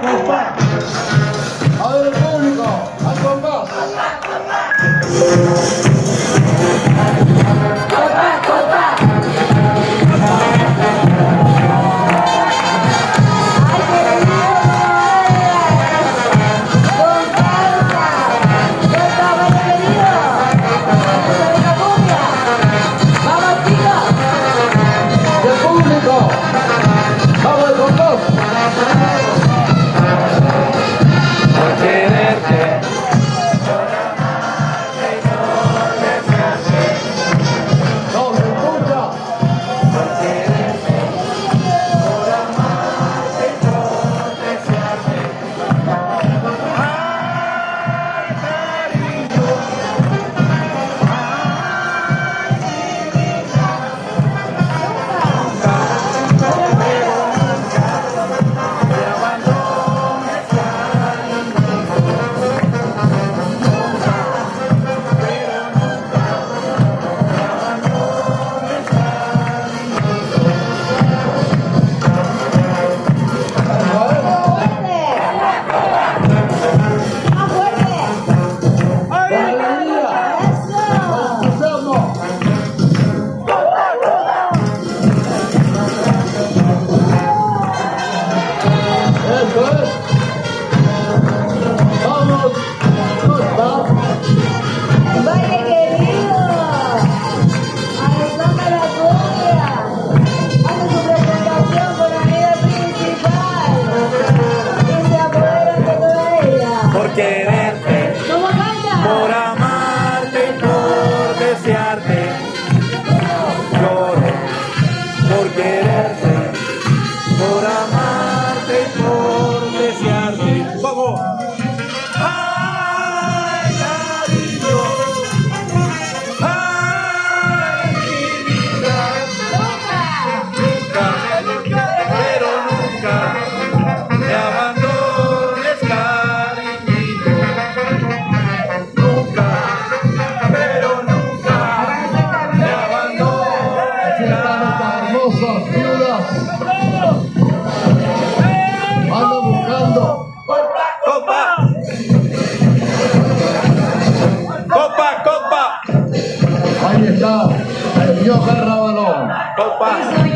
compás. Rabalón.